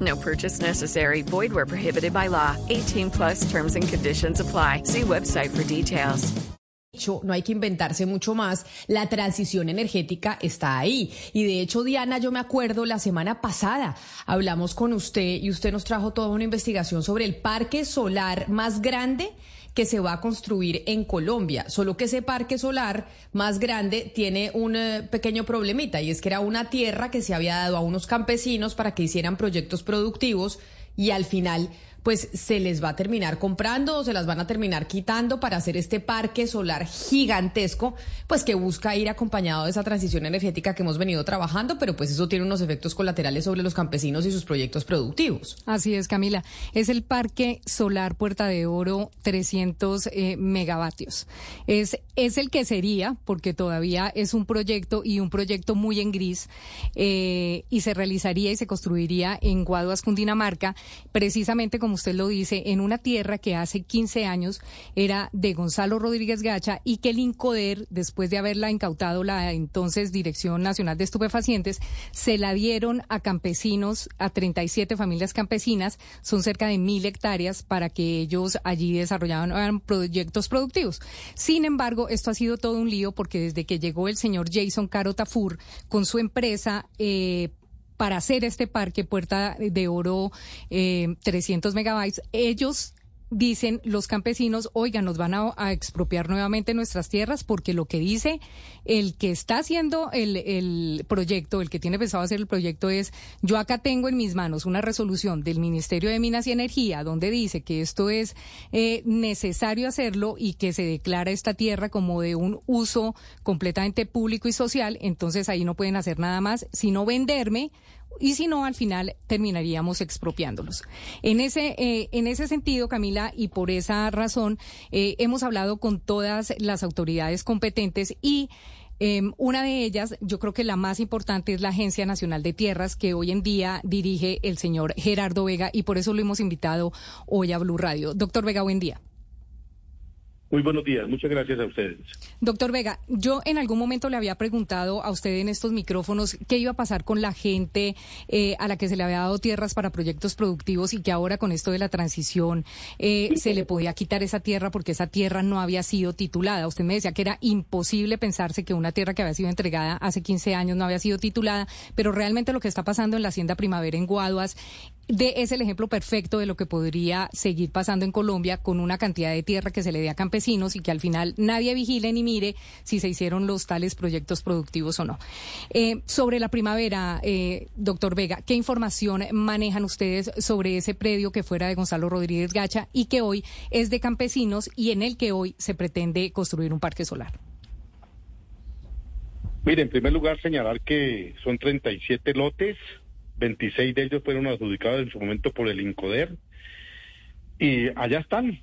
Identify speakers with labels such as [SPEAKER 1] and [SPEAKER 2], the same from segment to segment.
[SPEAKER 1] No purchase necessary. Void where prohibited by law. 18 plus terms and conditions apply. See website for details.
[SPEAKER 2] no hay que inventarse mucho más, la transición energética está ahí. Y de hecho, Diana, yo me acuerdo la semana pasada hablamos con usted y usted nos trajo toda una investigación sobre el parque solar más grande que se va a construir en Colombia. Solo que ese parque solar más grande tiene un eh, pequeño problemita y es que era una tierra que se había dado a unos campesinos para que hicieran proyectos productivos y al final pues se les va a terminar comprando o se las van a terminar quitando para hacer este parque solar gigantesco, pues que busca ir acompañado de esa transición energética que hemos venido trabajando, pero pues eso tiene unos efectos colaterales sobre los campesinos y sus proyectos productivos.
[SPEAKER 3] Así es, Camila. Es el parque solar Puerta de Oro 300 eh, megavatios. Es, es el que sería, porque todavía es un proyecto y un proyecto muy en gris, eh, y se realizaría y se construiría en Guaduas, Cundinamarca, precisamente como como usted lo dice, en una tierra que hace 15 años era de Gonzalo Rodríguez Gacha y que el INCODER, después de haberla incautado la entonces Dirección Nacional de Estupefacientes, se la dieron a campesinos, a 37 familias campesinas, son cerca de mil hectáreas para que ellos allí desarrollaran proyectos productivos. Sin embargo, esto ha sido todo un lío porque desde que llegó el señor Jason Caro Tafur con su empresa, eh, para hacer este parque Puerta de Oro eh, 300 megabytes, ellos dicen los campesinos, oigan, nos van a, expropiar nuevamente nuestras tierras porque lo que dice el que está haciendo el, el, proyecto, el que tiene pensado hacer el proyecto es, yo acá tengo en mis manos una resolución del Ministerio de Minas y Energía donde dice que esto es eh, necesario hacerlo y que se declara esta tierra como de un uso completamente público y social, entonces ahí no pueden hacer nada más sino venderme y si no, al final terminaríamos expropiándolos. En ese, eh, en ese sentido, Camila, y por esa razón, eh, hemos hablado con todas las autoridades competentes y em, una de ellas, yo creo que la más importante es la Agencia Nacional de Tierras, que hoy en día dirige el señor Gerardo Vega, y por eso lo hemos invitado hoy a Blue Radio. Doctor Vega, buen día.
[SPEAKER 4] Muy buenos días, muchas gracias a ustedes.
[SPEAKER 3] Doctor Vega, yo en algún momento le había preguntado a usted en estos micrófonos qué iba a pasar con la gente eh, a la que se le había dado tierras para proyectos productivos y que ahora con esto de la transición eh, se le podía quitar esa tierra porque esa tierra no había sido titulada. Usted me decía que era imposible pensarse que una tierra que había sido entregada hace 15 años no había sido titulada, pero realmente lo que está pasando en la Hacienda Primavera en Guaduas es el ejemplo perfecto de lo que podría seguir pasando en Colombia con una cantidad de tierra que se le dé a campesinos y que al final nadie vigile ni mire si se hicieron los tales proyectos productivos o no. Eh, sobre la primavera, eh, doctor Vega, ¿qué información manejan ustedes sobre ese predio que fuera de Gonzalo Rodríguez Gacha y que hoy es de campesinos y en el que hoy se pretende construir un parque solar?
[SPEAKER 4] Mire, en primer lugar señalar que son 37 lotes 26 de ellos fueron adjudicados en su momento por el INCODER y allá están.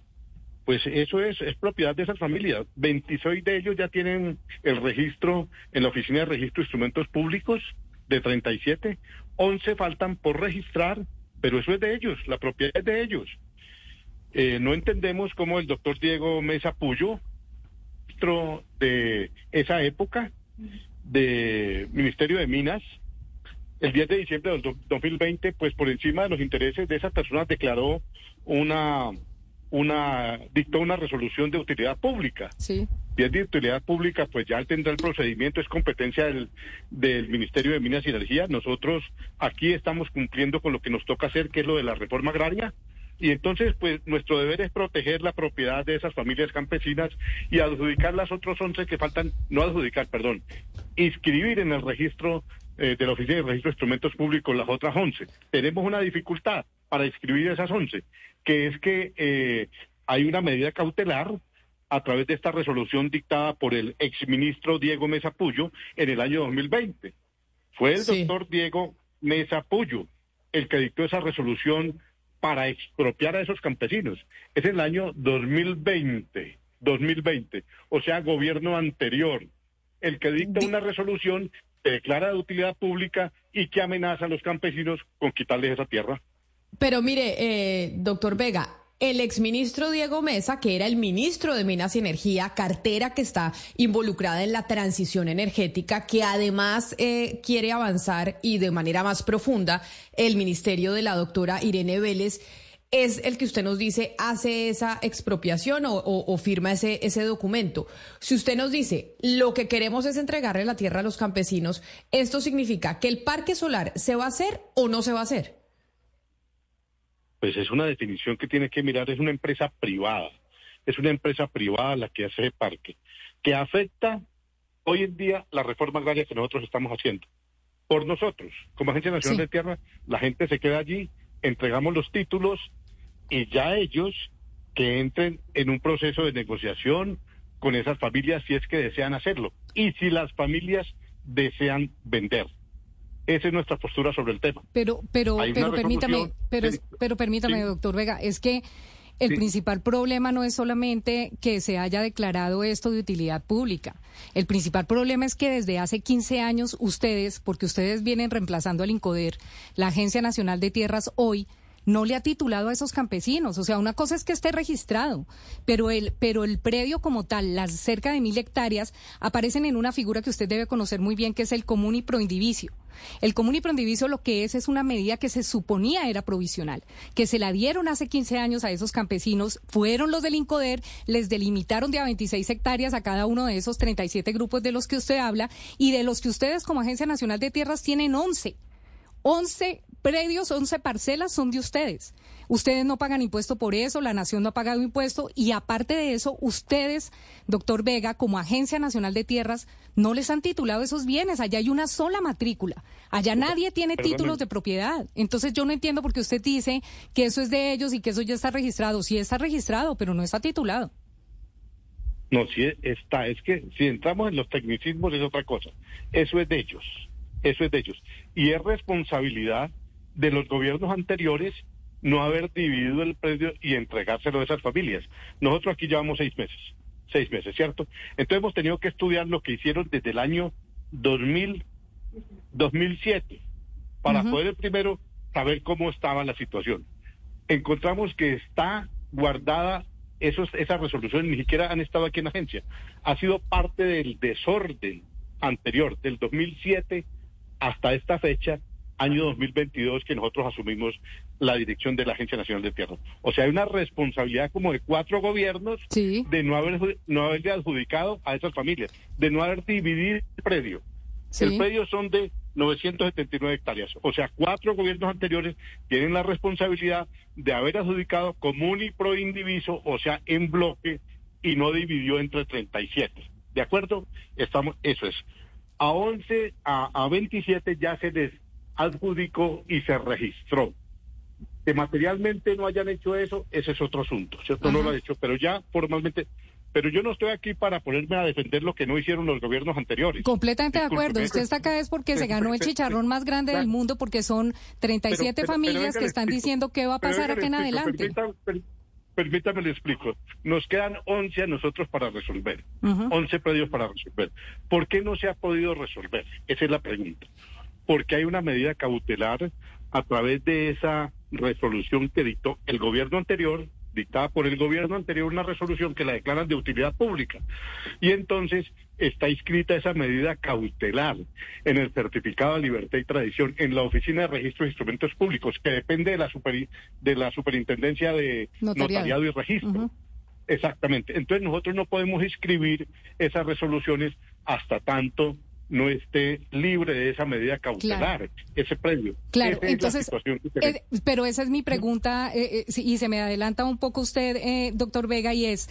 [SPEAKER 4] Pues eso es, es propiedad de esas familias. 26 de ellos ya tienen el registro en la Oficina de Registro de Instrumentos Públicos de 37. 11 faltan por registrar, pero eso es de ellos, la propiedad es de ellos. Eh, no entendemos cómo el doctor Diego Mesa Puyo, ministro de esa época, de Ministerio de Minas, el 10 de diciembre del 2020, pues por encima de los intereses de esas personas declaró una, una, dictó una resolución de utilidad pública.
[SPEAKER 3] Sí.
[SPEAKER 4] Y es de utilidad pública, pues ya tendrá el procedimiento, es competencia del, del Ministerio de Minas y Energía. Nosotros aquí estamos cumpliendo con lo que nos toca hacer, que es lo de la reforma agraria. Y entonces, pues nuestro deber es proteger la propiedad de esas familias campesinas y adjudicar las otros 11 que faltan, no adjudicar, perdón, inscribir en el registro eh, de la Oficina de Registro de Instrumentos Públicos las otras 11. Tenemos una dificultad para inscribir esas 11, que es que eh, hay una medida cautelar a través de esta resolución dictada por el exministro Diego Mesa Puyo en el año 2020. Fue el
[SPEAKER 2] Sí.
[SPEAKER 4] doctor Diego Mesa Puyo el que dictó esa resolución para expropiar a esos campesinos. Es el año 2020, 2020, o sea, gobierno anterior, el que dicta
[SPEAKER 2] Di-
[SPEAKER 4] una resolución que declara de utilidad pública y que amenaza a los campesinos con quitarles esa tierra.
[SPEAKER 2] Pero mire, eh, doctor Vega, el exministro Diego Mesa, que era el ministro de Minas y Energía, cartera que está involucrada en la transición energética, que además eh, quiere avanzar y de manera más profunda, el ministerio de la doctora Irene Vélez, es el que usted nos dice hace esa expropiación o, o- o firma ese, ese documento. Si usted nos dice lo que queremos es entregarle la tierra a los campesinos, ¿esto significa que el parque solar se va a hacer o no se va a hacer?
[SPEAKER 4] Pues es una definición que tiene que mirar, es una empresa privada, es una empresa privada la que hace el parque, que afecta hoy en día la reforma agraria que nosotros estamos haciendo. Por nosotros, como Agencia Nacional
[SPEAKER 2] Sí.
[SPEAKER 4] de Tierra, la gente se queda allí, entregamos los títulos y ya ellos que entren en un proceso de negociación con esas familias si es que desean hacerlo y si las familias desean vender. Esa es nuestra postura sobre el tema.
[SPEAKER 3] Pero, pero, pero permítame, pero, pero permítame,
[SPEAKER 4] Sí.
[SPEAKER 3] doctor Vega, es que el
[SPEAKER 4] Sí.
[SPEAKER 3] principal problema no es solamente que se haya declarado esto de utilidad pública. El principal problema es que desde hace 15 años ustedes, porque ustedes vienen reemplazando al INCODER, la Agencia Nacional de Tierras hoy, no le ha titulado a esos campesinos. O sea, una cosa es que esté registrado, pero el, pero el predio como tal, las cerca de mil hectáreas, aparecen en una figura que usted debe conocer muy bien, que es el común y proindivicio. El común y proindiviso lo que es es una medida que se suponía era provisional, que se la dieron hace 15 años a esos campesinos, fueron los del INCODER, les delimitaron de a 26 hectáreas a cada uno de esos 37 grupos de los que usted habla y de los que ustedes como Agencia Nacional de Tierras tienen 11. 11 predios, 11 parcelas son de ustedes. Ustedes no pagan impuesto por eso, la nación no ha pagado impuesto y aparte de eso, ustedes, doctor Vega, como Agencia Nacional de Tierras, no les han titulado esos bienes. Allá hay una sola matrícula. Allá nadie tiene
[SPEAKER 4] Perdóneme.
[SPEAKER 3] títulos de propiedad. Entonces yo no entiendo por qué usted dice que eso es de ellos y que eso ya está registrado. Sí está registrado, pero no está titulado.
[SPEAKER 4] No, sí está. Es que si entramos en los tecnicismos es otra cosa. Eso es de ellos. Eso es de ellos. Y es responsabilidad de los gobiernos anteriores no haber dividido el predio y entregárselo a esas familias. Nosotros aquí llevamos seis meses. Seis meses, ¿cierto? Entonces hemos tenido que estudiar lo que hicieron desde el año 2000, 2007 para poder primero saber cómo estaba la situación. Encontramos que está guardada esos, esas resoluciones, ni siquiera han estado aquí en la agencia. Ha sido parte del desorden anterior, del 2007 hasta esta fecha, año 2022, que nosotros asumimos la dirección de la Agencia Nacional de Tierra. O sea, hay una responsabilidad como de cuatro gobiernos
[SPEAKER 3] Sí.
[SPEAKER 4] de no haber no haberle adjudicado a esas familias, de no haber dividido el predio.
[SPEAKER 3] Sí.
[SPEAKER 4] El predio son de 979 hectáreas. O sea, cuatro gobiernos anteriores tienen la responsabilidad de haber adjudicado común y pro indiviso, o sea, en bloque, y no dividió entre 37. ¿De acuerdo? Estamos, eso es. A 11, a, a 27 ya se les adjudicó y se registró. Que materialmente no hayan hecho eso, ese es otro asunto, ¿cierto? No lo han hecho, pero ya formalmente. Pero yo no estoy aquí para ponerme a defender lo que no hicieron los gobiernos anteriores.
[SPEAKER 3] Completamente de acuerdo. Usted está acá es porque se ganó el chicharrón más grande del mundo porque son 37
[SPEAKER 4] Pero- pero-
[SPEAKER 3] familias que están
[SPEAKER 4] explico.
[SPEAKER 3] diciendo qué va a pasar acá en adelante.
[SPEAKER 4] Permítame, per- permítame le explico. Nos quedan 11 a nosotros para resolver.
[SPEAKER 3] Ujú.
[SPEAKER 4] 11 predios para resolver. ¿Por qué no se ha podido resolver? Esa es la pregunta. Porque hay una medida cautelar a través de esa resolución que dictó el gobierno anterior, dictada por el gobierno anterior, una resolución que la declaran de utilidad pública. Y entonces está inscrita esa medida cautelar en el certificado de libertad y tradición en la Oficina de Registro de Instrumentos Públicos, que depende de la, superi- de la Superintendencia de
[SPEAKER 3] Notariado.
[SPEAKER 4] Notariado, y Registro. Exactamente. Entonces nosotros no podemos inscribir esas resoluciones hasta tanto no esté libre de esa medida cautelar, ese predio.
[SPEAKER 3] Claro, entonces, eh, pero esa es mi pregunta, eh, eh, y se me adelanta un poco usted, doctor Vega, y es,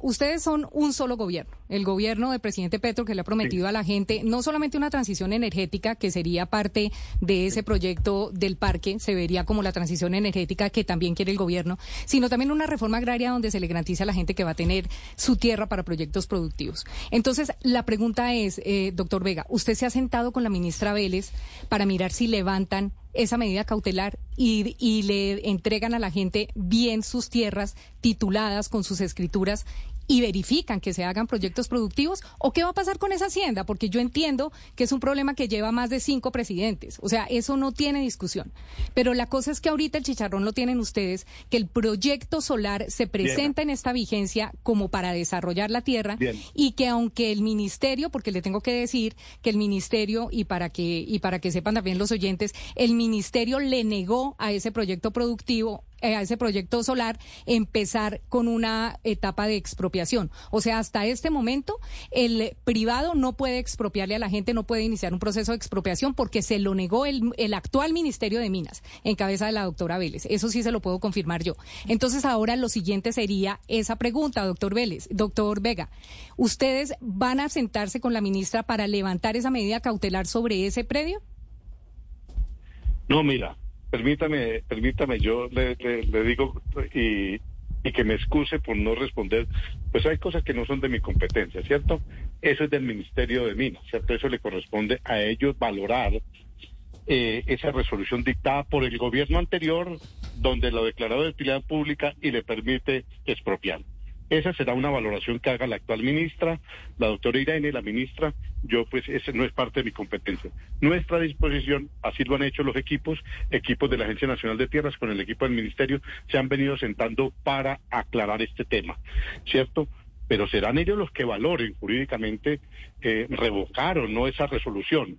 [SPEAKER 3] ustedes son un solo gobierno, el gobierno del presidente Petro que le ha prometido a la gente no solamente una transición energética, que sería parte de ese proyecto del parque, se vería como la transición energética que también quiere el gobierno, sino también una reforma agraria donde se le garantice a la gente que va a tener su tierra para proyectos productivos. Entonces, la pregunta es, doctor, doctor Vega, usted se ha sentado con la ministra Vélez para mirar si levantan esa medida cautelar y, y, le entregan a la gente bien sus tierras tituladas con sus escrituras y verifican que se hagan proyectos productivos o qué va a pasar con esa hacienda, porque yo entiendo que es un problema que lleva más de cinco presidentes, o sea, eso no tiene discusión. Pero la cosa es que ahorita el chicharrón lo tienen ustedes, que el proyecto solar se presenta en esta vigencia como para desarrollar la tierra y que aunque el ministerio, porque le tengo que decir que el ministerio y para que y para que sepan también los oyentes, el ministerio le negó a ese proyecto productivo a ese proyecto solar empezar con una etapa de expropiación. O sea, hasta este momento el privado no puede expropiarle a la gente, no puede iniciar un proceso de expropiación porque se lo negó el, el actual Ministerio de Minas en cabeza de la doctora Vélez. Eso sí se lo puedo confirmar yo. Entonces ahora lo siguiente sería esa pregunta, doctor Vélez, doctor Vega. ¿Ustedes van a sentarse con la ministra para levantar esa medida cautelar sobre ese predio?
[SPEAKER 4] No, mira, permítame, permítame, yo le, digo y, y, que me excuse por no responder, pues hay cosas que no son de mi competencia, ¿cierto? Eso es del Ministerio de Minas, ¿cierto? Eso le corresponde a ellos valorar eh, esa resolución dictada por el gobierno anterior, donde lo declaró de utilidad pública y le permite expropiar. Esa será una valoración que haga la actual ministra, la doctora Irene, la ministra. Yo, pues, ese no es parte de mi competencia. Nuestra disposición, así lo han hecho los equipos, equipos de la Agencia Nacional de Tierras con el equipo del Ministerio, se han venido sentando para aclarar este tema, ¿cierto? Pero serán ellos los que valoren jurídicamente eh, revocar o no esa resolución.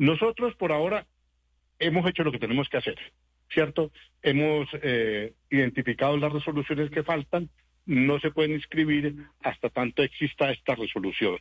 [SPEAKER 4] Nosotros, por ahora, hemos hecho lo que tenemos que hacer, ¿cierto? Hemos eh, identificado las resoluciones que faltan no se pueden inscribir hasta tanto exista esta resolución.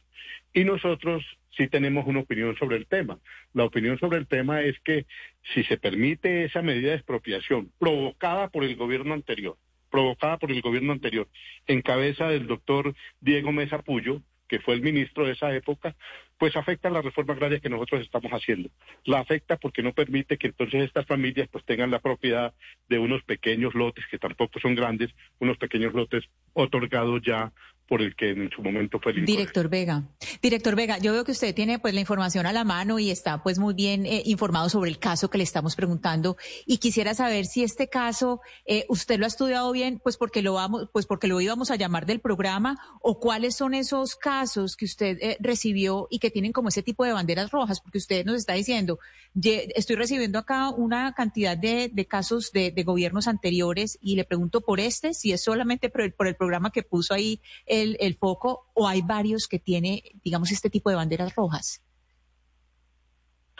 [SPEAKER 4] Y nosotros sí tenemos una opinión sobre el tema. La opinión sobre el tema es que si se permite esa medida de expropiación provocada por el gobierno anterior, provocada por el gobierno anterior, en cabeza del doctor Diego Mesa Puyo, que fue el ministro de esa época, pues afecta la reforma agraria que nosotros estamos haciendo. La afecta porque no permite que entonces estas familias pues tengan la propiedad de unos pequeños lotes, que tampoco son grandes, unos pequeños lotes otorgados ya por el que en su momento fue el
[SPEAKER 2] Director Vega, director Vega, yo veo que usted tiene pues la información a la mano y está pues muy bien eh, informado sobre el caso que le estamos preguntando. Y quisiera saber si este caso eh, usted lo ha estudiado bien, pues porque lo vamos, pues porque lo íbamos a llamar del programa o cuáles son esos casos que usted eh, recibió y que tienen como ese tipo de banderas rojas, porque usted nos está diciendo, estoy recibiendo acá una cantidad de, casos de, gobiernos anteriores y le pregunto por este, si es solamente por el, por el programa que puso ahí el, foco o hay varios que tiene, digamos, este tipo de banderas rojas?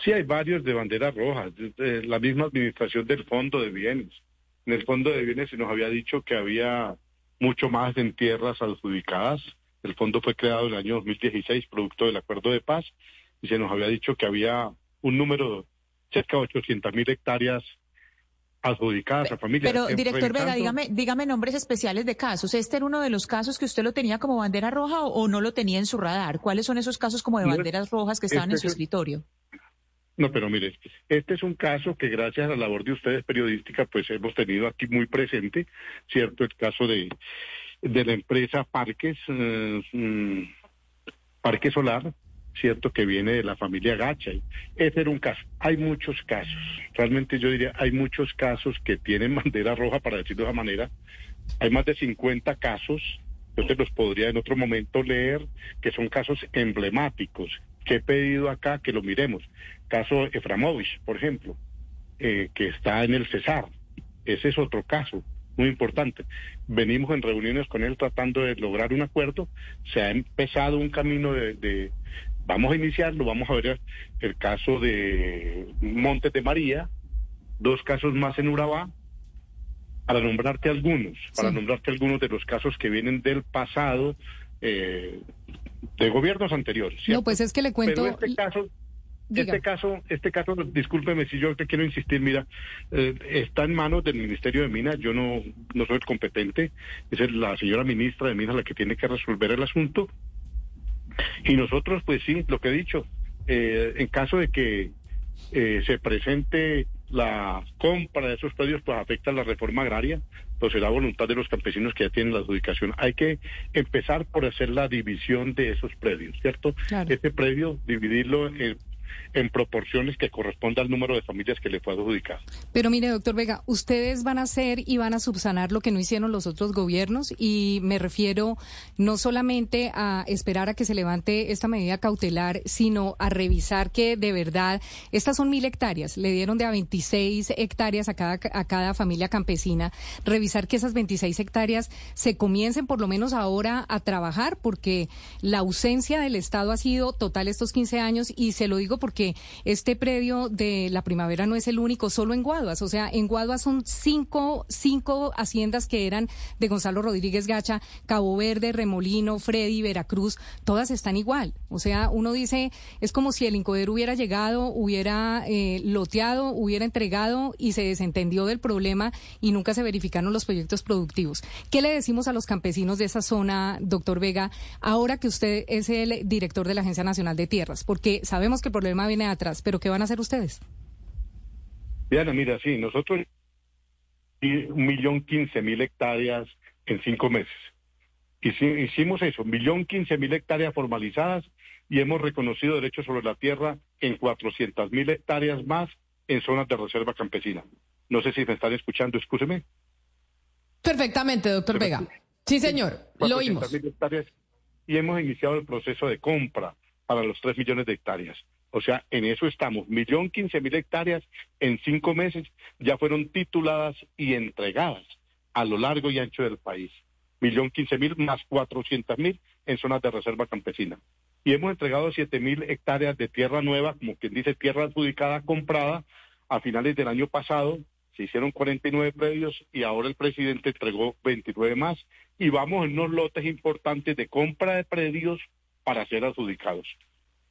[SPEAKER 4] Sí, hay varios de banderas rojas. La misma administración del Fondo de Bienes. En el Fondo de Bienes se nos había dicho que había mucho más en tierras adjudicadas. El fondo fue creado en el año 2016, producto del acuerdo de paz, y se nos había dicho que había un número de cerca de 800 mil hectáreas adjudicadas a familias.
[SPEAKER 2] Pero, director Vega, dígame, dígame nombres especiales de casos. ¿Este era uno de los casos que usted lo tenía como bandera roja o, no lo tenía en su radar? ¿Cuáles son esos casos como de banderas rojas que estaban en su escritorio?
[SPEAKER 4] No, pero mire, este es un caso que gracias a la labor de ustedes periodística, pues hemos tenido aquí muy presente, ¿cierto? El caso de, de la empresa Parques, eh, mm, Parque Solar, cierto que viene de la familia Gacha. Ese era un caso. Hay muchos casos. Realmente yo diría, hay muchos casos que tienen bandera roja, para decirlo de esa manera. Hay más de 50 casos. Yo te los podría en otro momento leer, que son casos emblemáticos, que he pedido acá que lo miremos. Caso Eframovich, por ejemplo, eh, que está en el Cesar. Ese es otro caso muy importante. Venimos en reuniones con él tratando de lograr un acuerdo. Se ha empezado un camino de, vamos a iniciarlo, vamos a ver el caso de Montes de María, dos casos más en Urabá, para nombrarte algunos, para nombrarte algunos de los casos que vienen del pasado eh, de gobiernos anteriores.
[SPEAKER 3] No, pues es que le cuento.
[SPEAKER 4] Pero este caso, este caso, este caso, discúlpeme si yo te quiero insistir, mira, eh, está en manos del Ministerio de Minas, yo no, no soy el competente, es la señora ministra de Minas la que tiene que resolver el asunto. Y nosotros, pues sí, lo que he dicho, eh, en caso de que eh, se presente la compra de esos predios, pues afecta la reforma agraria, pues será voluntad de los campesinos que ya tienen la adjudicación. Hay que empezar por hacer la división de esos predios, ¿cierto? Este predio, dividirlo en en proporciones que corresponda al número de familias que le fue adjudicado.
[SPEAKER 3] Pero mire, doctor Vega, ustedes van a hacer y van a subsanar lo que no hicieron los otros gobiernos y me refiero no solamente a esperar a que se levante esta medida cautelar, sino a revisar que de verdad estas son mil hectáreas, le dieron de a 26 hectáreas a cada, a cada familia campesina, revisar que esas 26 hectáreas se comiencen por lo menos ahora a trabajar porque la ausencia del Estado ha sido total estos 15 años y se lo digo porque este predio de la primavera no es el único, solo en Guaduas. O sea, en Guaduas son cinco, cinco haciendas que eran de Gonzalo Rodríguez Gacha, Cabo Verde, Remolino, Freddy, Veracruz, todas están igual. O sea, uno dice, es como si el Incoder hubiera llegado, hubiera eh, loteado, hubiera entregado y se desentendió del problema y nunca se verificaron los proyectos productivos. ¿Qué le decimos a los campesinos de esa zona, doctor Vega, ahora que usted es el director de la Agencia Nacional de Tierras? Porque sabemos que el problema viene atrás, pero ¿qué van a hacer ustedes?
[SPEAKER 4] Diana, mira, sí, nosotros un millón quince mil hectáreas en cinco meses. Y hicimos eso, un millón quince mil hectáreas formalizadas y hemos reconocido derechos sobre la tierra en cuatrocientas mil hectáreas más en zonas de reserva campesina. No sé si me están escuchando, escúcheme.
[SPEAKER 2] Perfectamente, doctor Vega. Sí, señor, lo oímos.
[SPEAKER 4] Y hemos iniciado el proceso de compra para los tres millones de hectáreas. O sea, en eso estamos. Millón quince mil hectáreas en cinco meses ya fueron tituladas y entregadas a lo largo y ancho del país. Millón quince mil más cuatrocientas mil en zonas de reserva campesina. Y hemos entregado siete mil hectáreas de tierra nueva, como quien dice tierra adjudicada, comprada. A finales del año pasado se hicieron 49 predios y ahora el presidente entregó 29 más. Y vamos en unos lotes importantes de compra de predios para ser adjudicados.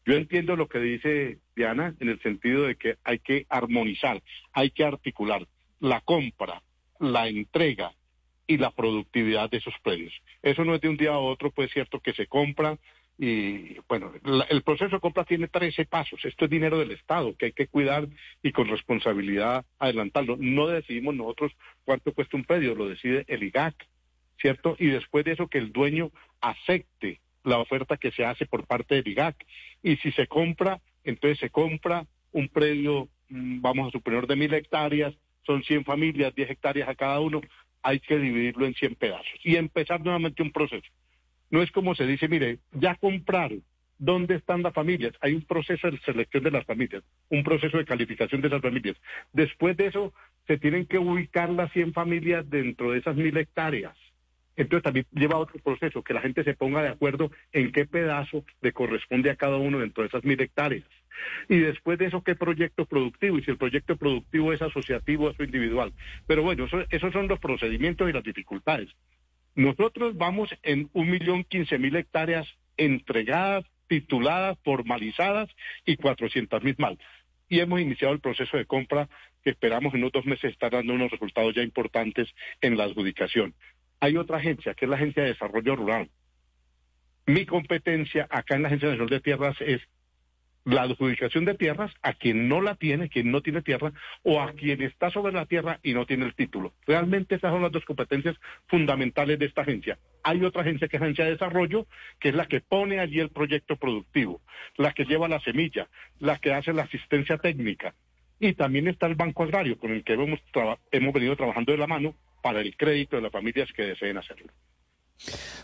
[SPEAKER 4] Yo entiendo lo que dice Diana en el sentido de que hay que armonizar, hay que articular la compra, la entrega y la productividad de esos predios. Eso no es de un día a otro, pues es cierto que se compra y bueno, el proceso de compra tiene 13 pasos. Esto es dinero del Estado que hay que cuidar y con responsabilidad adelantarlo. No decidimos nosotros cuánto cuesta un predio, lo decide el IGAC, ¿cierto? Y después de eso que el dueño acepte la oferta que se hace por parte del IGAC. Y si se compra, entonces se compra un predio, mm, vamos a suponer, de mil hectáreas, son 100 familias, 10 hectáreas a cada uno, hay que dividirlo en 100 pedazos y empezar nuevamente un proceso. No es como se dice, mire, ya compraron, ¿dónde están las familias? Hay un proceso de selección de las familias, un proceso de calificación de esas familias. Después de eso, se tienen que ubicar las 100 familias dentro de esas mil hectáreas entonces también lleva otro proceso, que la gente se ponga de acuerdo en qué pedazo le corresponde a cada uno dentro de esas mil hectáreas. Y después de eso, qué proyecto productivo, y si el proyecto productivo es asociativo o es individual. Pero bueno, esos son los procedimientos y las dificultades. Nosotros vamos en un millón quince mil hectáreas entregadas, tituladas, formalizadas y cuatrocientas mil mal. Y hemos iniciado el proceso de compra que esperamos en unos dos meses estar dando unos resultados ya importantes en la adjudicación. Hay otra agencia, que es la Agencia de Desarrollo Rural. Mi competencia acá en la Agencia Nacional de Tierras es la adjudicación de tierras a quien no la tiene, quien no tiene tierra, o a quien está sobre la tierra y no tiene el título. Realmente esas son las dos competencias fundamentales de esta agencia. Hay otra agencia que es Agencia de Desarrollo, que es la que pone allí el proyecto productivo, la que lleva la semilla, la que hace la asistencia técnica. Y también está el Banco Agrario, con el que hemos, hemos venido trabajando de la mano para el crédito de las familias que deseen hacerlo.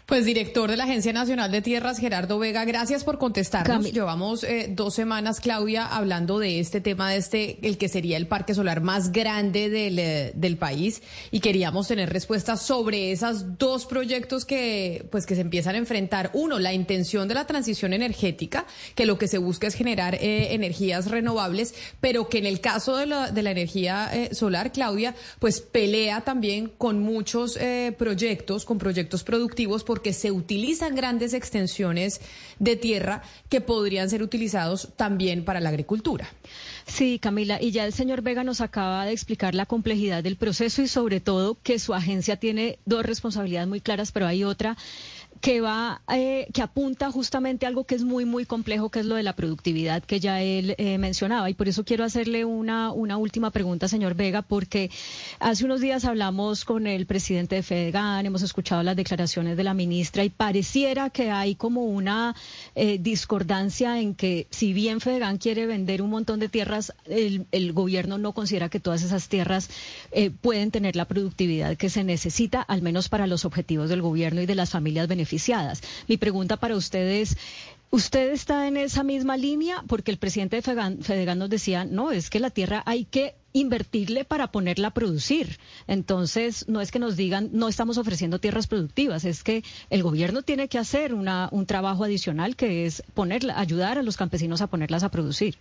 [SPEAKER 2] Pues director de la Agencia Nacional de Tierras, Gerardo Vega, gracias por contestarnos. Llevamos eh, dos semanas, Claudia, hablando de este tema, de este, el que sería el parque solar más grande del, eh, del país, y queríamos tener respuestas sobre esos dos proyectos que, pues, que se empiezan a enfrentar. Uno, la intención de la transición energética, que lo que se busca es generar eh, energías renovables, pero que en el caso de la, de la energía solar, Claudia, pues pelea también con muchos proyectos, con proyectos productivos porque se utilizan grandes extensiones de tierra que podrían ser utilizados también para la agricultura.
[SPEAKER 5] Sí, Camila, y ya el señor Vega nos acaba de explicar la complejidad del proceso y sobre todo que su agencia tiene dos responsabilidades muy claras, pero hay otra que va, eh, que apunta justamente a algo que es muy, muy complejo, que es lo de la productividad que ya él eh, mencionaba. Y por eso quiero hacerle una, una última pregunta, señor Vega, porque hace unos días hablamos con el presidente de FEDEGAN, hemos escuchado las declaraciones de la ministra y pareciera que hay como una eh, discordancia en que si bien FEDEGAN quiere vender un montón de tierras, el, el gobierno no considera que todas esas tierras pueden tener la productividad que se necesita, al menos para los objetivos del gobierno y de las familias mi pregunta para ustedes, ¿usted está en esa misma línea? Porque el presidente de Fedegan, nos decía, no, es que la tierra hay que invertirle para ponerla a producir. Entonces, no es que nos digan, no estamos ofreciendo tierras productivas, es que el gobierno tiene que hacer una, un trabajo adicional que es ponerla, ayudar a los campesinos a ponerlas a producir.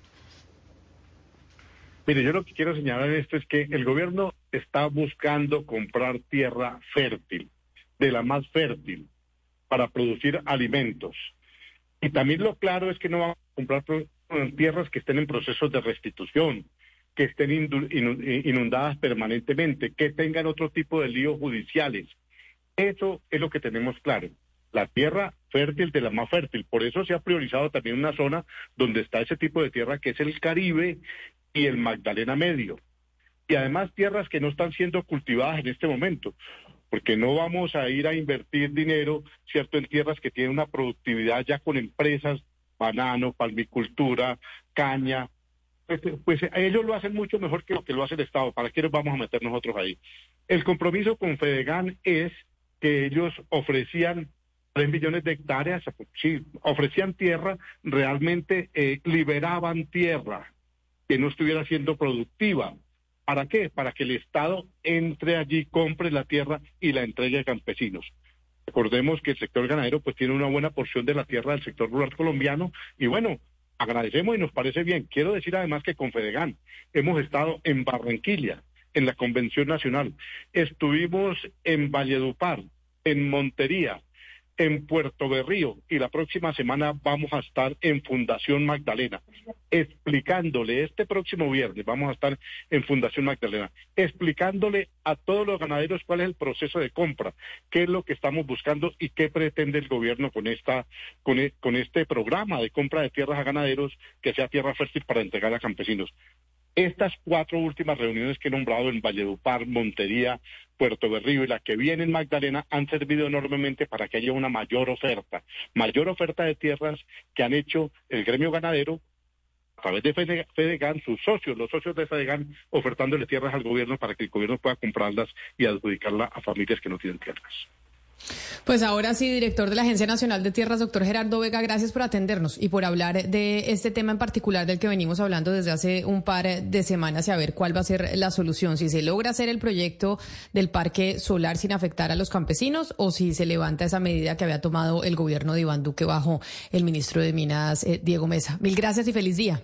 [SPEAKER 4] Mire, yo lo que quiero señalar esto es que el gobierno está buscando comprar tierra fértil, de la más fértil para producir alimentos. Y también lo claro es que no vamos a comprar tierras que estén en procesos de restitución, que estén inundadas permanentemente, que tengan otro tipo de líos judiciales. Eso es lo que tenemos claro. La tierra fértil de la más fértil. Por eso se ha priorizado también una zona donde está ese tipo de tierra que es el Caribe y el Magdalena Medio. Y además tierras que no están siendo cultivadas en este momento porque no vamos a ir a invertir dinero, ¿cierto?, en tierras que tienen una productividad ya con empresas, banano, palmicultura, caña. Pues, pues ellos lo hacen mucho mejor que lo que lo hace el Estado. ¿Para qué nos vamos a meter nosotros ahí? El compromiso con Fedegan es que ellos ofrecían 3 millones de hectáreas, sí, ofrecían tierra, realmente eh, liberaban tierra que no estuviera siendo productiva. ¿Para qué? Para que el Estado entre allí, compre la tierra y la entregue a campesinos. Recordemos que el sector ganadero pues tiene una buena porción de la tierra del sector rural colombiano y bueno, agradecemos y nos parece bien. Quiero decir además que con Fedegan hemos estado en Barranquilla, en la Convención Nacional, estuvimos en Valledupar, en Montería, en Puerto Berrío y la próxima semana vamos a estar en Fundación Magdalena, explicándole, este próximo viernes vamos a estar en Fundación Magdalena, explicándole a todos los ganaderos cuál es el proceso de compra, qué es lo que estamos buscando y qué pretende el gobierno con, esta, con, e, con este programa de compra de tierras a ganaderos que sea tierra fértil para entregar a campesinos. Estas cuatro últimas reuniones que he nombrado en Valledupar, Montería, Puerto Berrío y la que viene en Magdalena han servido enormemente para que haya una mayor oferta, mayor oferta de tierras que han hecho el gremio ganadero a través de Fedegan, sus socios, los socios de Fedegan, ofertándole tierras al gobierno para que el gobierno pueda comprarlas y adjudicarlas a familias que no tienen tierras.
[SPEAKER 2] Pues ahora sí, director de la Agencia Nacional de Tierras, doctor Gerardo Vega, gracias por atendernos y por hablar de este tema en particular del que venimos hablando desde hace un par de semanas y a ver cuál va a ser la solución, si se logra hacer el proyecto del parque solar sin afectar a los campesinos o si se levanta esa medida que había tomado el gobierno de Iván Duque bajo el ministro de Minas, eh, Diego Mesa. Mil gracias y feliz día.